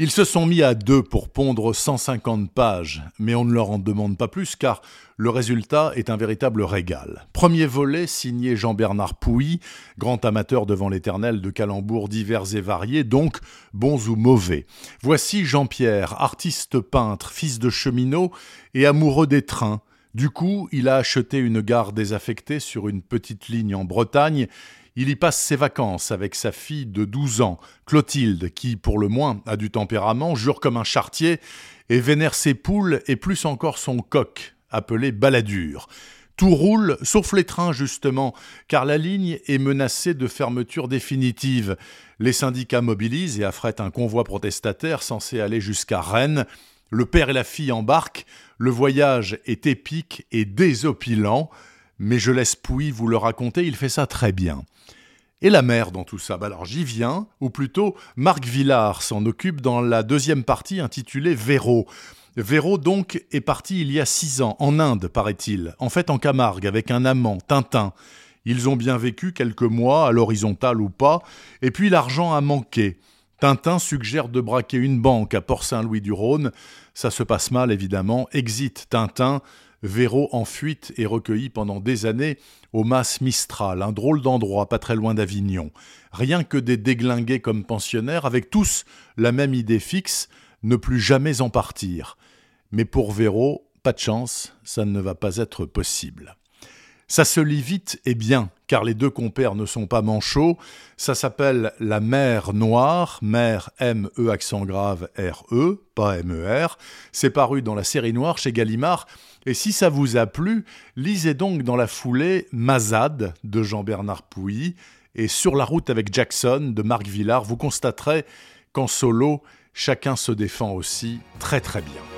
Ils se sont mis à deux pour pondre 150 pages, mais on ne leur en demande pas plus car le résultat est un véritable régal. Premier volet signé Jean-Bernard Pouilly, grand amateur devant l'éternel de calembours divers et variés, donc bons ou mauvais. Voici Jean-Pierre, artiste peintre, fils de cheminot et amoureux des trains. Du coup, il a acheté une gare désaffectée sur une petite ligne en Bretagne il y passe ses vacances avec sa fille de 12 ans, Clotilde, qui, pour le moins, a du tempérament, jure comme un chartier, et vénère ses poules et plus encore son coq, appelé Balladur. Tout roule, sauf les trains justement, car la ligne est menacée de fermeture définitive. Les syndicats mobilisent et affrètent un convoi protestataire censé aller jusqu'à Rennes. Le père et la fille embarquent. Le voyage est épique et désopilant mais je laisse Pouy vous le raconter, il fait ça très bien. Et la mère dans tout ça bah Alors j'y viens, ou plutôt Marc Villard s'en occupe dans la deuxième partie intitulée Véro. Véro donc est parti il y a six ans, en Inde paraît-il, en fait en Camargue, avec un amant, Tintin. Ils ont bien vécu quelques mois, à l'horizontale ou pas, et puis l'argent a manqué. Tintin suggère de braquer une banque à Port-Saint-Louis-du-Rhône. Ça se passe mal évidemment. Exit Tintin. Véro en fuite et recueilli pendant des années au Mas Mistral, un drôle d'endroit pas très loin d'Avignon. Rien que des déglingués comme pensionnaires, avec tous la même idée fixe, ne plus jamais en partir. Mais pour Véro, pas de chance, ça ne va pas être possible. Ça se lit vite et bien, car les deux compères ne sont pas manchots. Ça s'appelle La mer noire, mer M-E accent grave R-E, pas M-E-R. C'est paru dans la série noire chez Gallimard. Et si ça vous a plu, lisez donc dans la foulée Mazade de Jean-Bernard Pouilly et Sur la route avec Jackson de Marc Villard. Vous constaterez qu'en solo, chacun se défend aussi très très bien.